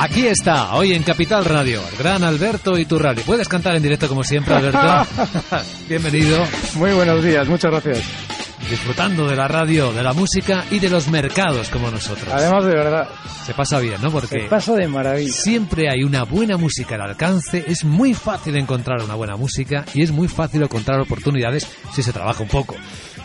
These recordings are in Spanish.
Aquí está, hoy en Capital Radio, el gran Alberto Iturralde. ¿Puedes cantar en directo como siempre, Alberto? Bienvenido. Muy buenos días, muchas gracias. Disfrutando de la radio, de la música y de los mercados como nosotros. Además, de verdad. Se pasa bien, ¿no? Porque Se pasa de maravilla. siempre hay una buena música al alcance, es muy fácil encontrar una buena música y es muy fácil encontrar oportunidades si se trabaja un poco.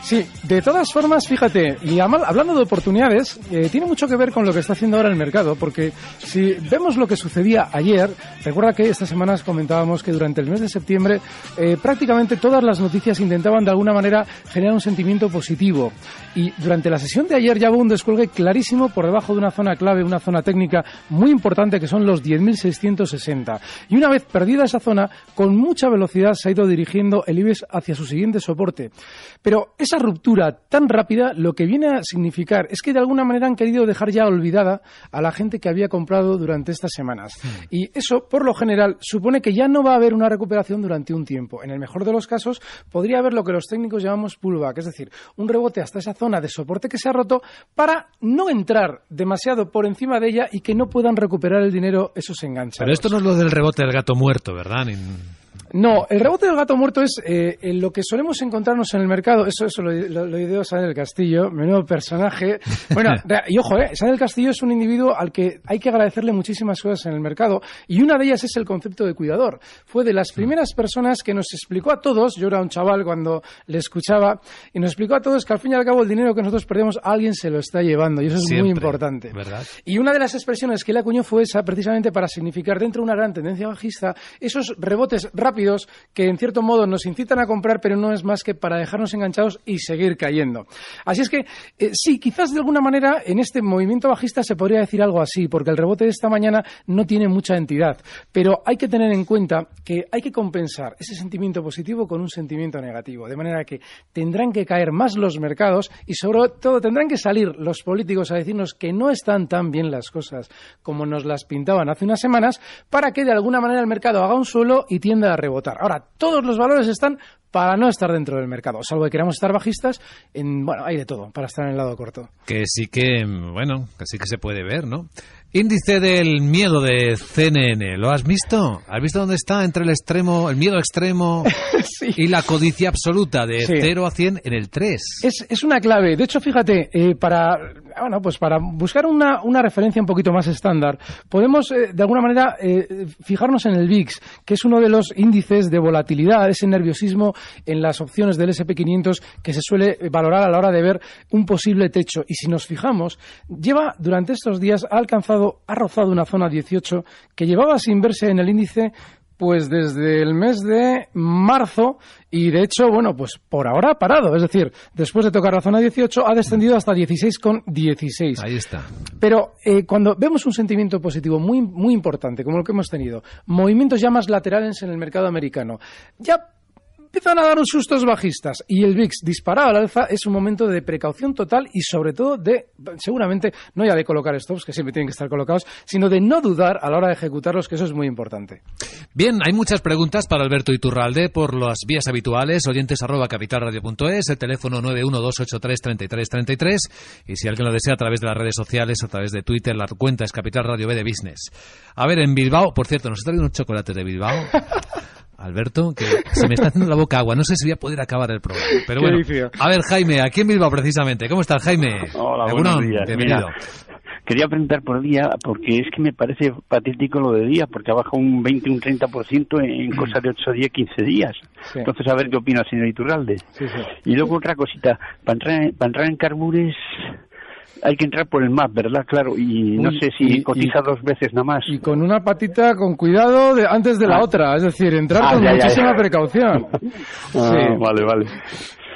Sí, de todas formas, fíjate, y hablando de oportunidades, eh, tiene mucho que ver con lo que está haciendo ahora el mercado, porque si vemos lo que sucedía ayer, recuerda que estas semanas comentábamos que durante el mes de septiembre eh, prácticamente todas las noticias intentaban de alguna manera generar un sentimiento positivo. Y durante la sesión de ayer ya hubo un descuelgue clarísimo por debajo de una zona clave, una zona técnica muy importante que son los 10.660. Y una vez perdida esa zona, con mucha velocidad se ha ido dirigiendo el IBEX hacia su siguiente soporte. Pero esa ruptura tan rápida lo que viene a significar es que de alguna manera han querido dejar ya olvidada a la gente que había comprado durante estas semanas. Y eso, por lo general, supone que ya no va a haber una recuperación durante un tiempo. En el mejor de los casos, podría haber lo que los técnicos llamamos pullback, es decir, un rebote hasta esa zona de soporte que se ha roto para no entrar demasiado por encima de ella y que no puedan recuperar el dinero esos enganchados. Pero esto no es lo del rebote del gato muerto, ¿verdad? No, el rebote del gato muerto es eh, en lo que solemos encontrarnos en el mercado. Eso, eso lo, lo, lo ideó Sá del Castillo, menudo personaje. Bueno, y ojo, eh, Sá del Castillo es un individuo al que hay que agradecerle muchísimas cosas en el mercado y una de ellas es el concepto de cuidador. Fue de las primeras personas que nos explicó a todos, yo era un chaval cuando le escuchaba, y nos explicó a todos que al fin y al cabo el dinero que nosotros perdemos alguien se lo está llevando y eso es muy importante. ¿verdad? Y una de las expresiones que él acuñó fue esa, precisamente para significar dentro de una gran tendencia bajista esos rebotes rápidos que en cierto modo nos incitan a comprar, pero no es más que para dejarnos enganchados y seguir cayendo. Así es que eh, sí, quizás de alguna manera en este movimiento bajista se podría decir algo así, porque el rebote de esta mañana no tiene mucha entidad, pero hay que tener en cuenta que hay que compensar ese sentimiento positivo con un sentimiento negativo, de manera que tendrán que caer más los mercados y sobre todo tendrán que salir los políticos a decirnos que no están tan bien las cosas como nos las pintaban hace unas semanas para que de alguna manera el mercado haga un suelo y tienda a rebotar. Ahora, todos los valores están para no estar dentro del mercado, salvo que queramos estar bajistas, en, bueno, hay de todo para estar en el lado corto. Que sí que, bueno, que sí que se puede ver, ¿no? Índice del miedo de CNN, ¿lo has visto? ¿Has visto dónde está entre el extremo, el miedo extremo y la codicia absoluta de Sí. 0 a 100 en el 3? Es, es una clave. De hecho, fíjate, eh, para, bueno, pues para buscar una, una referencia un poquito más estándar, podemos eh, de alguna manera eh, fijarnos en el VIX, que es uno de los índices de volatilidad, ese nerviosismo en las opciones del SP500 que se suele valorar a la hora de ver un posible techo. Y si nos fijamos, lleva durante estos días ha alcanzado, ha rozado una zona 18 que llevaba sin verse en el índice pues desde el mes de marzo y de hecho, bueno, pues por ahora ha parado. Es decir, después de tocar la zona 18 ha descendido hasta 16,16. Ahí está. Pero eh, cuando vemos un sentimiento positivo muy, muy importante, como el que hemos tenido, movimientos ya más laterales en el mercado americano, ya empiezan a dar unos sustos bajistas y el VIX disparado al alza es un momento de precaución total y sobre todo de, seguramente, no ya de colocar stops, que siempre tienen que estar colocados, sino de no dudar a la hora de ejecutarlos, que eso es muy importante. Bien, hay muchas preguntas para Alberto Iturralde por las vías habituales, oyentes arroba capitalradio.es, el teléfono 912833333 y si alguien lo desea a través de las redes sociales, a través de Twitter, la cuenta es Capital Radio B de Business. A ver, en Bilbao, por cierto, nos ha traído unos chocolates de Bilbao. Alberto, que se me está haciendo la boca agua. No sé si voy a poder acabar el programa. Pero bueno, a ver, Jaime, aquí en Bilbao precisamente. ¿Cómo estás, Jaime? Hola, buenos días. Bienvenido. Mira, quería preguntar por día, porque es que me parece patético lo de día, porque ha bajado un 20, un 30% en, en cosa de 8 días, 15 días. Entonces, a ver qué opina el señor Iturralde. Y luego otra cosita, para entrar, para entrar en Carbures hay que entrar por el MAP, ¿verdad? Claro, y no sé si cotiza dos veces nada más. Y con una patita con cuidado de, antes de la Ah. otra, es decir, entrar Ah, con ya, ya, muchísima ya. precaución. Ah, Sí. Vale, vale.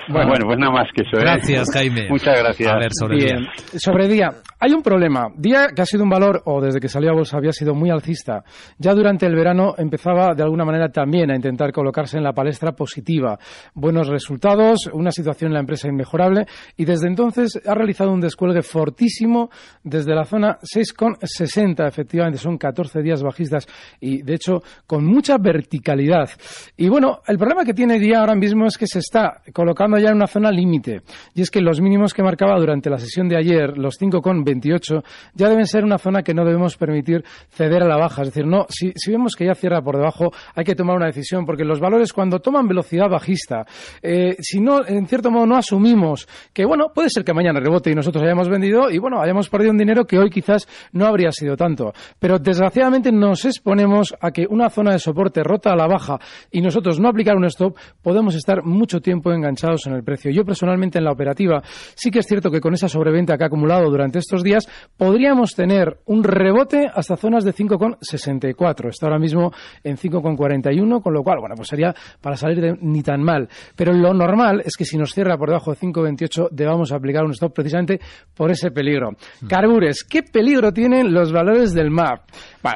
Bueno. Bueno, pues nada más que eso. ¿eh? Gracias, Jaime. Muchas gracias. A ver, sobre Bien. día. Sobre día, hay un problema. Día que ha sido un valor, o desde que salió a bolsa había sido muy alcista. Ya durante el verano empezaba de alguna manera también a intentar colocarse en la palestra positiva. Buenos resultados, una situación en la empresa inmejorable y desde entonces ha realizado un descuelgue fortísimo desde la zona 6,60. Efectivamente, son 14 días bajistas y de hecho con mucha verticalidad. Y bueno, el problema que tiene día ahora mismo es que se está colocando ya en una zona límite. Y es que los mínimos que marcaba durante la sesión de ayer, los 5,28, ya deben ser una zona que no debemos permitir ceder a la baja. Es decir, no, si, si vemos que ya cierra por debajo, hay que tomar una decisión, porque los valores cuando toman velocidad bajista, eh, si no, en cierto modo, no asumimos que, bueno, puede ser que mañana rebote y nosotros hayamos vendido y, bueno, hayamos perdido un dinero que hoy quizás no habría sido tanto. Pero desgraciadamente nos exponemos a que una zona de soporte rota a la baja y nosotros no aplicar un stop, podemos estar mucho tiempo enganchados en el precio. Yo personalmente en la operativa sí que es cierto que con esa sobreventa que ha acumulado durante estos días podríamos tener un rebote hasta zonas de 5,64. Está ahora mismo en 5,41, con lo cual, bueno, pues sería para salir de ni tan mal. Pero lo normal es que si nos cierra por debajo de 5,28 debamos aplicar un stop precisamente por ese peligro. Carbures, ¿qué peligro tienen los valores del MAP?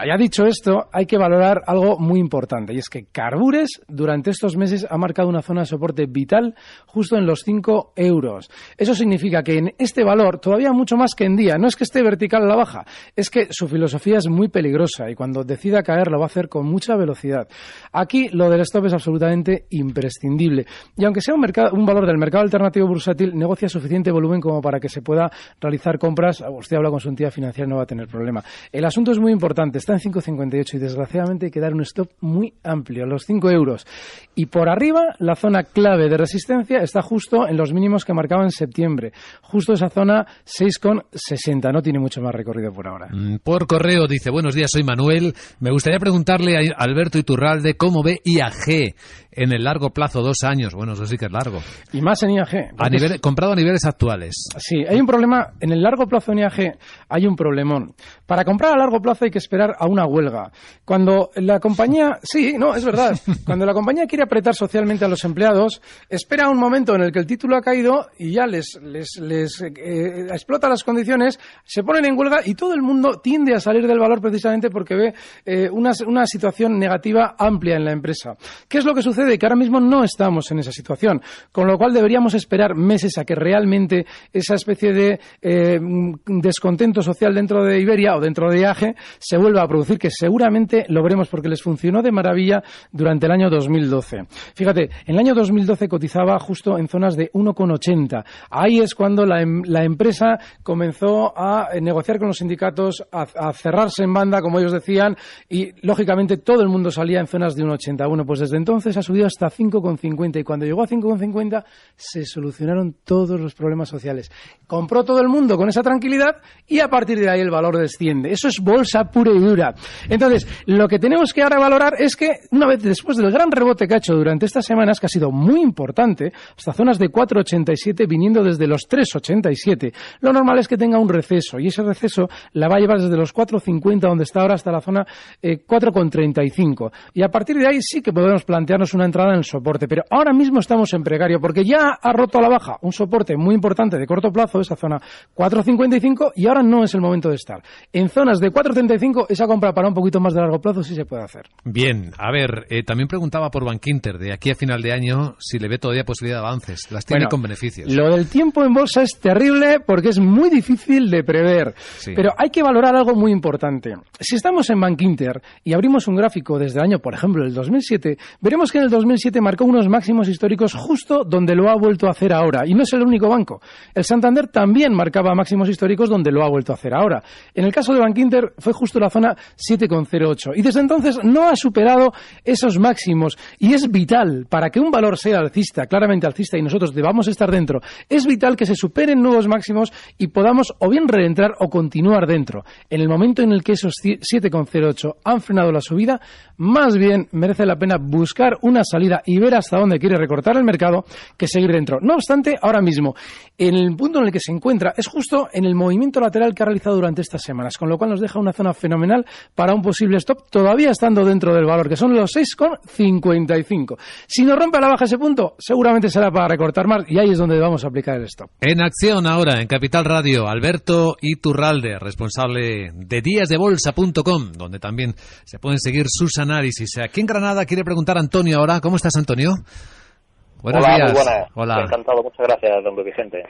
Ya dicho esto, hay que valorar algo muy importante y es que Carbures durante estos meses ha marcado una zona de soporte vital justo en los 5 euros. Eso significa que en este valor, todavía mucho más que en día, no es que esté vertical a la baja, es que su filosofía es muy peligrosa y cuando decida caer lo va a hacer con mucha velocidad. Aquí lo del stop es absolutamente imprescindible y aunque sea un, mercado, un valor del mercado alternativo bursátil, negocia suficiente volumen como para que se pueda realizar compras. Usted habla con su entidad financiera, no va a tener problema. El asunto es muy importante, está en 5,58 y desgraciadamente hay que dar un stop muy amplio, los 5 euros. Y por arriba, la zona clave de resistencia está justo en los mínimos que marcaba en septiembre. Justo esa zona 6,60. No tiene mucho más recorrido por ahora. Mm, Por correo dice, buenos días, soy Manuel. Me gustaría preguntarle a Alberto Iturralde cómo ve IAG en el largo plazo, dos años. Bueno, eso sí que es largo. Y más en IAG. A porque nivel, comprado a niveles actuales. Sí, hay un problema. En el largo plazo en IAG hay un problemón. Para comprar a largo plazo hay que esperar a una huelga. Cuando la compañía. Sí, no, es verdad. Cuando la compañía quiere apretar socialmente a los empleados, espera un momento en el que el título ha caído y ya les, les, les eh, explota las condiciones, se ponen en huelga y todo el mundo tiende a salir del valor precisamente porque ve eh, una, una situación negativa amplia en la empresa. ¿Qué es lo que sucede? Que ahora mismo no estamos en esa situación, con lo cual deberíamos esperar meses a que realmente esa especie de eh, descontento social dentro de Iberia o dentro de IAG se vuelva a producir, que seguramente lo veremos porque les funcionó de maravilla durante el año 2012. Fíjate, en el año 2012 cotizaba justo en zonas de 1,80. Ahí es cuando la, em- empresa comenzó a eh, negociar con los sindicatos, a, a cerrarse en banda, como ellos decían, y lógicamente todo el mundo salía en zonas de 1,80. Bueno, pues desde entonces ha subido hasta 5,50 y cuando llegó a 5,50 se solucionaron todos los problemas sociales. Compró todo el mundo con esa tranquilidad y a partir de ahí el valor desciende. Eso es bolsa pura y Entonces, lo que tenemos que ahora valorar es que una vez después del gran rebote que ha hecho durante estas semanas, que ha sido muy importante, hasta zonas de 4,87 viniendo desde los 3,87, lo normal es que tenga un receso y ese receso la va a llevar desde los 4,50 donde está ahora hasta la zona eh, 4,35. Y a partir de ahí sí que podemos plantearnos una entrada en el soporte, pero ahora mismo estamos en precario porque ya ha roto a la baja un soporte muy importante de corto plazo, esa zona 4,55 y ahora no es el momento de estar. En zonas de 4,35 esa compra para un poquito más de largo plazo sí se puede hacer. Bien, a ver, eh, también preguntaba por Bankinter, de aquí a final de año, si le ve todavía posibilidad de avances. Las tiene Bueno, con beneficios. Lo del tiempo en bolsa es terrible porque es muy difícil de prever. Sí. Pero hay que valorar algo muy importante. Si estamos en Bankinter y abrimos un gráfico desde el año, por ejemplo, el 2007, veremos que en el 2007 marcó unos máximos históricos justo donde lo ha vuelto a hacer ahora. Y no es el único banco. El Santander también marcaba máximos históricos donde lo ha vuelto a hacer ahora. En el caso de Bankinter fue justo la zona zona 7,08 y desde entonces no ha superado esos máximos y es vital para que un valor sea alcista, claramente alcista y nosotros debamos estar dentro, es vital que se superen nuevos máximos y podamos o bien reentrar o continuar dentro. En el momento en el que esos 7,08 han frenado la subida, más bien merece la pena buscar una salida y ver hasta dónde quiere recortar el mercado que seguir dentro. No obstante, ahora mismo, en el punto en el que se encuentra es justo en el movimiento lateral que ha realizado durante estas semanas, con lo cual nos deja una zona fenomenal para un posible stop, todavía estando dentro del valor, que son los 6,55. Si nos rompe a la baja ese punto, seguramente será para recortar más y ahí es donde vamos a aplicar el stop. En acción ahora, en Capital Radio, Alberto Iturralde, responsable de díasdebolsa.com, donde también se pueden seguir sus análisis. Aquí en Granada quiere preguntar Antonio ahora, ¿cómo estás Antonio? Buenos Hola, días. Muy buenas. Hola. Encantado, muchas gracias, don Vicente.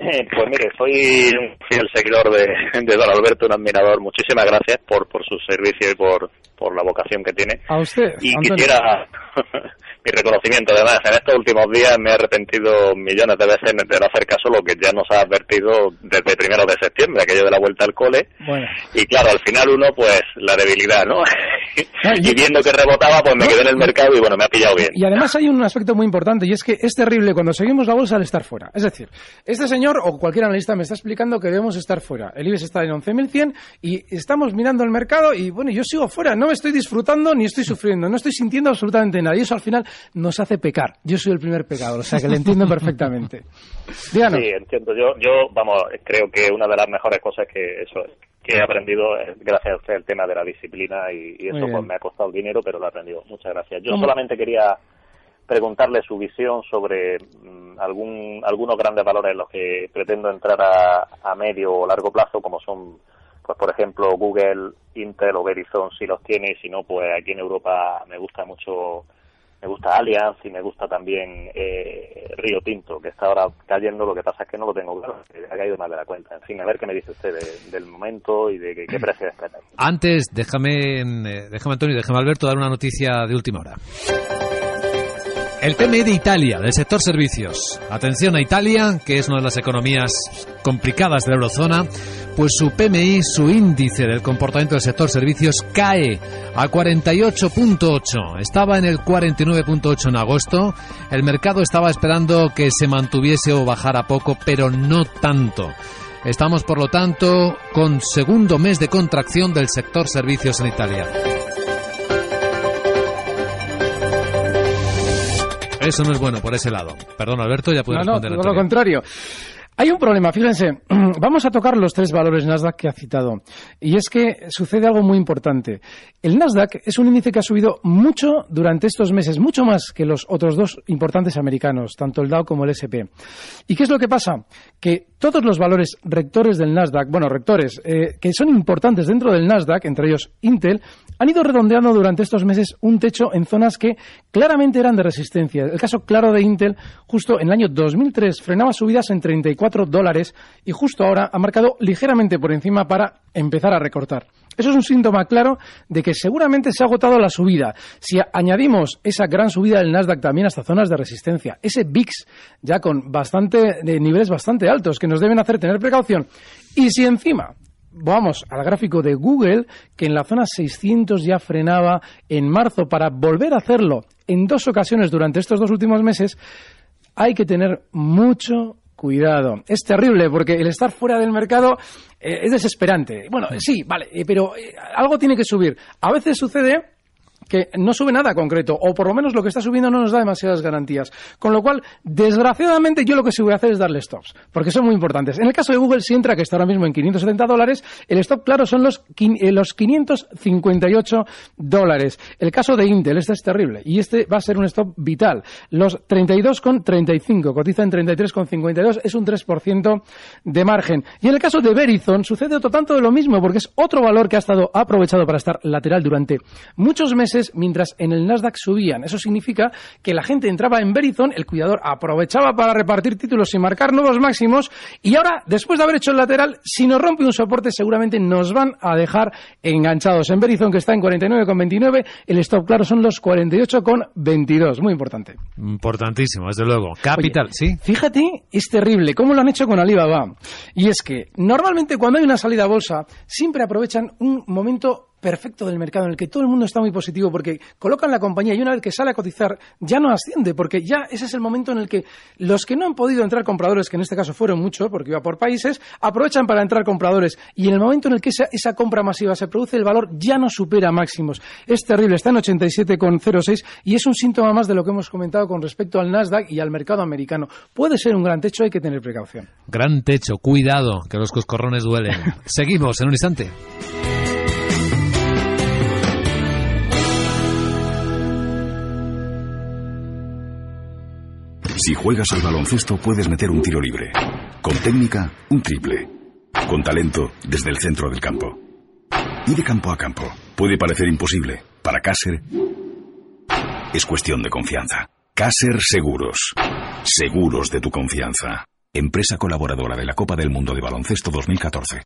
Eh, pues mire, soy un fiel seguidor de, de, don Alberto, un admirador. Muchísimas gracias por, por su servicio y por, por la vocación que tiene. A usted. Y quisiera mi reconocimiento. Además, en estos últimos días me he arrepentido millones de veces de no hacer caso lo que ya nos ha advertido desde primero de septiembre, aquello de la vuelta al cole. Y claro, al final uno, pues, la debilidad, ¿no? y viendo que rebotaba, pues me quedé en el mercado y bueno, me ha pillado bien. Y además hay un aspecto muy importante y es que es terrible cuando seguimos la bolsa al estar fuera. Es decir, este señor o cualquier analista me está explicando que debemos estar fuera. El IBEX está en 11.100 y estamos mirando el mercado y bueno, yo sigo fuera. No me estoy disfrutando ni estoy sufriendo. No estoy sintiendo absolutamente nada. Y eso al final nos hace pecar. Yo soy el primer pecador, o sea que le entiendo perfectamente. Díganos. Sí, entiendo. Yo, yo, vamos, creo que una de las mejores cosas que eso que he aprendido gracias a usted el tema de la disciplina y, eso pues me ha costado dinero, pero lo he aprendido. Muchas gracias. Yo solamente quería preguntarle su visión sobre mm, algún, algunos grandes valores en los que pretendo entrar a, a medio o largo plazo, como son pues por ejemplo Google, Intel o Verizon si los tiene y si no pues aquí en Europa me gusta mucho me gusta Allianz y me gusta también eh, Río Tinto, que está ahora cayendo, lo que pasa es que no lo tengo claro, que ha caído más de la cuenta. En fin, a ver qué me dice usted del momento y de qué, precio espera. Antes, déjame, eh, déjame Antonio, déjame Alberto dar una noticia de última hora. El PMI de Italia, del sector servicios. Atención a Italia, que es una de las economías complicadas de la eurozona, pues su PMI, su índice del comportamiento del sector servicios, cae a 48.8. Estaba en el 49.8 en agosto. El mercado estaba esperando que se mantuviese o bajara poco, pero no tanto. Estamos, por lo tanto, con segundo mes de contracción del sector servicios en Italia. Eso no es bueno por ese lado. Perdón, Alberto, ya puedo no, responder. No, todo lo contrario. Hay un problema, fíjense, vamos a tocar los tres valores Nasdaq que ha citado. Y es que sucede algo muy importante. El Nasdaq es un índice que ha subido mucho durante estos meses, mucho más que los otros dos importantes americanos, tanto el Dow como el SP. ¿Y qué es lo que pasa? Que todos los valores rectores del Nasdaq, bueno, rectores, eh, que son importantes dentro del Nasdaq, entre ellos Intel, han ido redondeando durante estos meses un techo en zonas que claramente eran de resistencia. El caso claro de Intel, justo en el año 2003, frenaba subidas en 34 dólares y justo ahora ha marcado ligeramente por encima para empezar a recortar. Eso es un síntoma claro de que seguramente se ha agotado la subida. Si añadimos esa gran subida del Nasdaq también hasta zonas de resistencia, ese VIX ya con bastante de niveles bastante altos que nos deben hacer tener precaución, y si encima vamos al gráfico de Google, que en la zona 600 ya frenaba en marzo para volver a hacerlo en dos ocasiones durante estos dos últimos meses, hay que tener mucho, Cuidado. Es terrible porque el estar fuera del mercado eh, es desesperante. Bueno, sí, vale, eh, pero eh, algo tiene que subir. A veces sucede que no sube nada concreto, o por lo menos lo que está subiendo no nos da demasiadas garantías. Con lo cual, desgraciadamente, yo lo que sí voy a hacer es darle stops, porque son muy importantes. En el caso de Google, si entra, que está ahora mismo en 570 dólares, el stop, claro, son los, eh, los 558 dólares. El caso de Intel, este es terrible, y este va a ser un stop vital. Los 32,35, cotiza en 33,52, es un 3% de margen. Y en el caso de Verizon, sucede otro tanto de lo mismo, porque es otro valor que ha estado aprovechado para estar lateral durante muchos meses meses, mientras en el Nasdaq subían. Eso significa que la gente entraba en Verizon, el cuidador aprovechaba para repartir títulos y marcar nuevos máximos, y ahora, después de haber hecho el lateral, si nos rompe un soporte, seguramente nos van a dejar enganchados. En Verizon, que está en 49,29, el stop claro son los 48,22. Muy importante. Importantísimo, desde luego. Capital, sí. Fíjate, es terrible cómo lo han hecho con Alibaba. Y es que normalmente cuando hay una salida a bolsa, siempre aprovechan un momento perfecto del mercado en el que todo el mundo está muy positivo porque colocan la compañía y una vez que sale a cotizar ya no asciende porque ya ese es el momento en el que los que no han podido entrar compradores, que en este caso fueron muchos porque iba por países, aprovechan para entrar compradores y en el momento en el que esa, esa compra masiva se produce el valor ya no supera máximos. Es terrible, está en 87,06 y es un síntoma más de lo que hemos comentado con respecto al Nasdaq y al mercado americano. Puede ser un gran techo, hay que tener precaución. Gran techo, cuidado, que los coscorrones duelen. Seguimos en un instante. Si juegas al baloncesto puedes meter un tiro libre. Con técnica, un triple. Con talento, desde el centro del campo. Y de campo a campo. Puede parecer imposible. Para Caser, es cuestión de confianza. Caser Seguros. Seguros de tu confianza. Empresa colaboradora de la Copa del Mundo de Baloncesto 2014.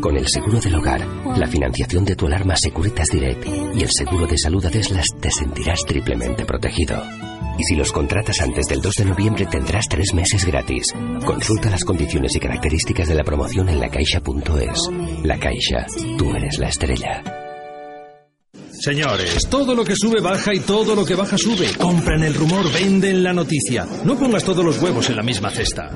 Con el seguro del hogar, la financiación de tu alarma Securitas Direct y el seguro de salud Adeslas te sentirás triplemente protegido. Y si los contratas antes del 2 de noviembre tendrás tres meses gratis. Consulta las condiciones y características de la promoción en lacaixa.es. La Caixa, tú eres la estrella. Señores, todo lo que sube baja y todo lo que baja sube. Compran el rumor, venden la noticia. No pongas todos los huevos en la misma cesta.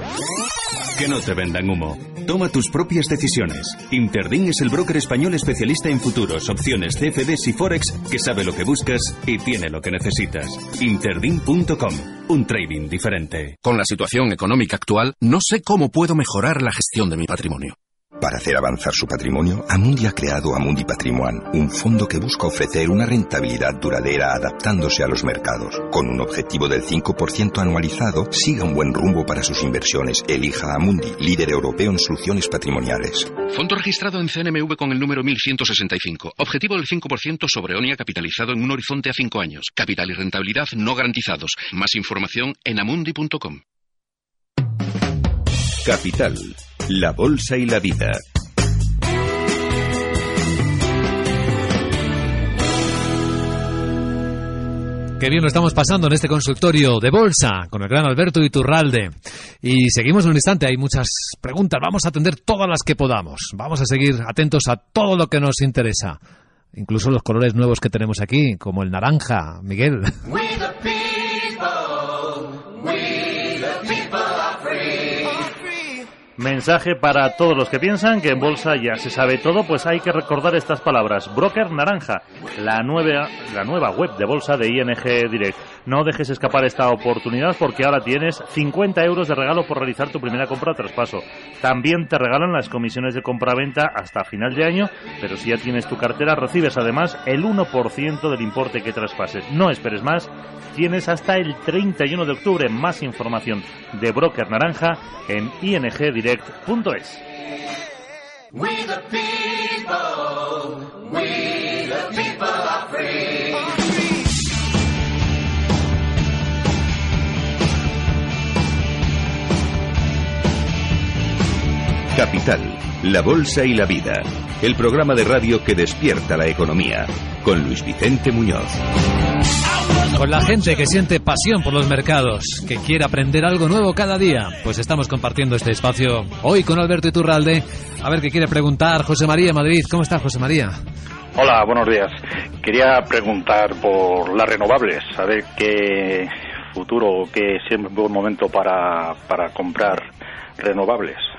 Que no te vendan humo. Toma tus propias decisiones. Interdin es el broker español especialista en futuros, opciones, CFDs y Forex que sabe lo que buscas y tiene lo que necesitas. Interdin.com. Un trading diferente. Con la situación económica actual, no sé cómo puedo mejorar la gestión de mi patrimonio. Para hacer avanzar su patrimonio, Amundi ha creado Amundi Patrimoine, un fondo que busca ofrecer una rentabilidad duradera adaptándose a los mercados. Con un objetivo del 5% anualizado, siga un buen rumbo para sus inversiones. Elija Amundi, líder europeo en soluciones patrimoniales. Fondo registrado en CNMV con el número 1165. Objetivo del 5% sobre ONIA capitalizado en un horizonte a 5 años. Capital y rentabilidad no garantizados. Más información en amundi.com. Capital la Bolsa y la Vida. Qué bien lo estamos pasando en este consultorio de bolsa con el gran Alberto Iturralde. Y seguimos en un instante, hay muchas preguntas, vamos a atender todas las que podamos. Vamos a seguir atentos a todo lo que nos interesa. Incluso los colores nuevos que tenemos aquí, como el naranja, Miguel. Mensaje para todos los que piensan que en bolsa ya se sabe todo, pues hay que recordar estas palabras. Broker Naranja, la nueva, la nueva web de bolsa de ING Direct. No dejes escapar esta oportunidad porque ahora tienes 50 euros de regalo por realizar tu primera compra o traspaso. También te regalan las comisiones de compra-venta hasta final de año, pero si ya tienes tu cartera recibes además el 1% del importe que traspases. No esperes más, tienes hasta el 31 de octubre más información de Broker Naranja en ingdirect.es. Capital, la Bolsa y la Vida, el programa de radio que despierta la economía, con Luis Vicente Muñoz. Con la gente que siente pasión por los mercados, que quiere aprender algo nuevo cada día, pues estamos compartiendo este espacio hoy con Alberto Iturralde. A ver qué quiere preguntar José María Madrid. ¿Cómo está José María? Hola, buenos días. Quería preguntar por las renovables, a ver qué futuro o qué siempre es buen momento para, para comprar renovables.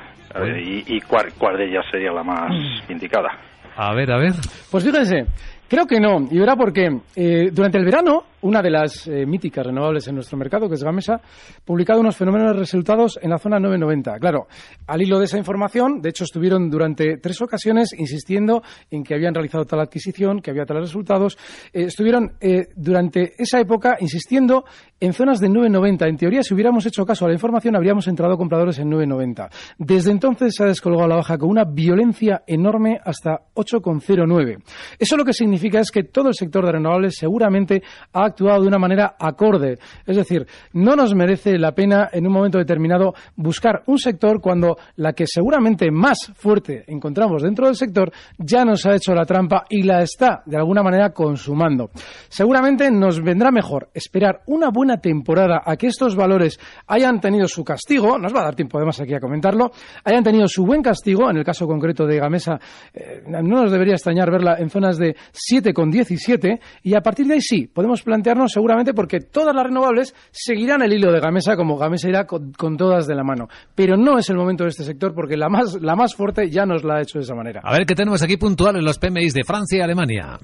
Y, cuál, cuál de ellas sería la más mm. indicada. A ver, a ver. Pues fíjense, creo que no. Y verá por qué. Eh, durante el verano una de las eh, míticas renovables en nuestro mercado, que es Gamesa, publicado unos fenómenos resultados en la zona 990. Claro, al hilo de esa información, de hecho, estuvieron durante tres ocasiones insistiendo en que habían realizado tal adquisición, que había tales resultados. Eh, estuvieron eh, durante esa época insistiendo en zonas de 990. En teoría, si hubiéramos hecho caso a la información, habríamos entrado compradores en 990. Desde entonces se ha descolgado la baja con una violencia enorme hasta 8,09. Eso lo que significa es que todo el sector de renovables seguramente ha actuado de una manera acorde. Es decir, no nos merece la pena en un momento determinado buscar un sector cuando la que seguramente más fuerte encontramos dentro del sector ya nos ha hecho la trampa y la está de alguna manera consumando. Seguramente nos vendrá mejor esperar una buena temporada a que estos valores hayan tenido su castigo, nos va a dar tiempo además aquí a comentarlo, hayan tenido su buen castigo, en el caso concreto de Gamesa, eh, no nos debería extrañar verla en zonas de 7,17 y a partir de ahí sí, podemos plantearnos seguramente porque todas las renovables seguirán el hilo de Gamesa como Gamesa irá con, todas de la mano. Pero no es el momento de este sector porque la más, la más fuerte ya nos la ha hecho de esa manera. A ver qué tenemos aquí puntual en los PMIs de Francia y Alemania.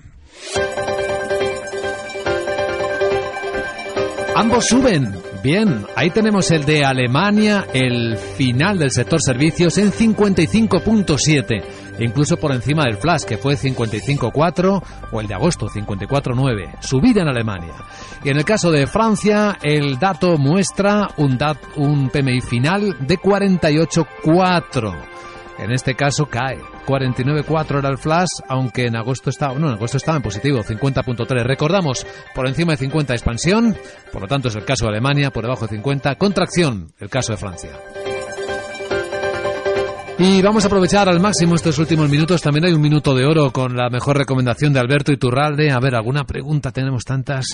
Ambos suben. Bien, ahí tenemos el de Alemania, el final del sector servicios en 55.7, incluso por encima del flash que fue 55.4 o el de agosto 54.9, subida en Alemania. Y en el caso de Francia, el dato muestra un, dat, un PMI final de 48.4. En este caso cae. 49.4 era el flash, aunque en agosto estaba, no, en agosto estaba en positivo, 50.3. Recordamos, por encima de 50 expansión, por lo tanto es el caso de Alemania, por debajo de 50 contracción, el caso de Francia. Y vamos a aprovechar al máximo estos últimos minutos. También hay un minuto de oro con la mejor recomendación de Alberto Iturralde. A ver, alguna pregunta, tenemos tantas.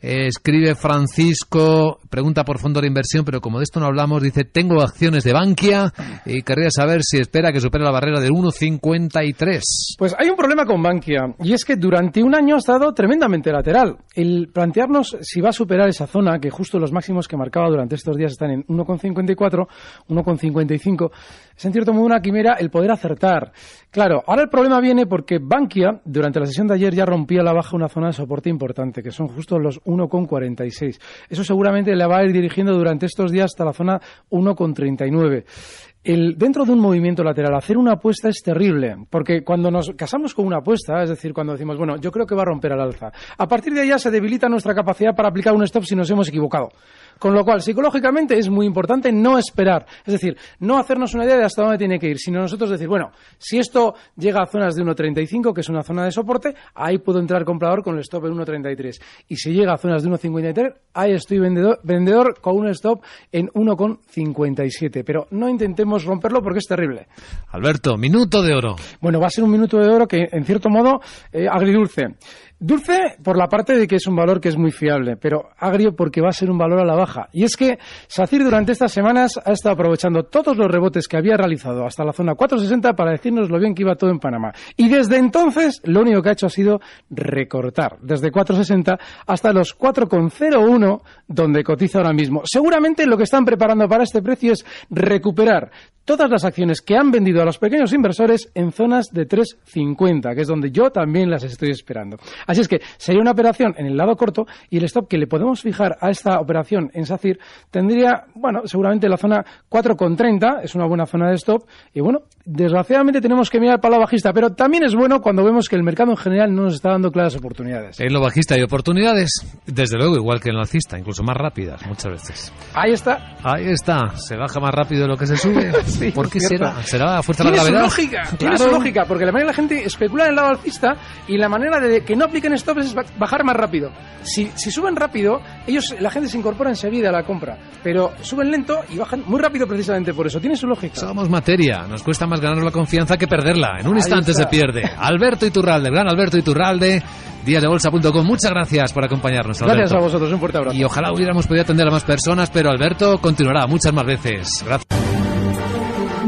Eh, escribe Francisco, pregunta por fondo de inversión, pero como de esto no hablamos, dice, tengo acciones de Bankia y querría saber si espera que supere la barrera del 1,53. Pues hay un problema con Bankia y es que durante un año ha estado tremendamente lateral. El plantearnos si va a superar esa zona, que justo los máximos que marcaba durante estos días están en 1,54, 1,55, es en cierto modo una quimera el poder acertar. Claro, ahora el problema viene porque Bankia, durante la sesión de ayer, ya rompía la baja una zona de soporte importante, que son justo los 1,46. Eso seguramente le va a ir dirigiendo durante estos días hasta la zona 1,39. El, dentro de un movimiento lateral, hacer una apuesta es terrible, porque cuando nos casamos con una apuesta, es decir, cuando decimos, bueno, yo creo que va a romper al alza, a partir de ahí ya se debilita nuestra capacidad para aplicar un stop si nos hemos equivocado. Con lo cual, psicológicamente es muy importante no esperar. Es decir, no hacernos una idea de hasta dónde tiene que ir, sino nosotros decir, bueno, si esto llega a zonas de 1.35, que es una zona de soporte, ahí puedo entrar comprador con el stop en 1.33. Y si llega a zonas de 1.53, ahí estoy vendedor, vendedor con un stop en 1.57. Pero no intentemos romperlo porque es terrible. Alberto, minuto de oro. Bueno, va a ser un minuto de oro que, en cierto modo, eh, agridulce. Dulce por la parte de que es un valor que es muy fiable, pero agrio porque va a ser un valor a la baja. Y es que SACIR durante estas semanas ha estado aprovechando todos los rebotes que había realizado hasta la zona 460 para decirnos lo bien que iba todo en Panamá. Y desde entonces lo único que ha hecho ha sido recortar, desde 460 hasta los 4,01 donde cotiza ahora mismo. Seguramente lo que están preparando para este precio es recuperar todas las acciones que han vendido a los pequeños inversores en zonas de 3,50, que es donde yo también las estoy esperando. Así es que sería una operación en el lado corto y el stop que le podemos fijar a esta operación en SACIR tendría, bueno, seguramente la zona 4,30, es una buena zona de stop, y bueno, desgraciadamente tenemos que mirar para lo bajista, pero también es bueno cuando vemos que el mercado en general no nos está dando claras oportunidades. En lo bajista hay oportunidades, desde luego, igual que en el alcista, incluso más rápidas muchas veces. Ahí está. Ahí está, se baja más rápido de lo que se sube. ¿Por qué será? ¿Será a fuerza de la gravedad? lógica, tiene su lógica, porque la manera de la gente especula en el lado alcista y la manera de que no apliquen stops es bajar más rápido. Si, si suben rápido, ellos, la gente se incorpora enseguida a la compra, pero suben lento y bajan muy rápido precisamente por eso. Tiene su lógica. Somos materia, nos cuesta más ganar la confianza que perderla. En un instante se pierde. Alberto Iturralde, gran Alberto Iturralde, díasdebolsa.com. Muchas gracias por acompañarnos, Alberto. Gracias a vosotros, un fuerte abrazo. Y ojalá hubiéramos podido atender a más personas, pero Alberto continuará muchas más veces. Gracias.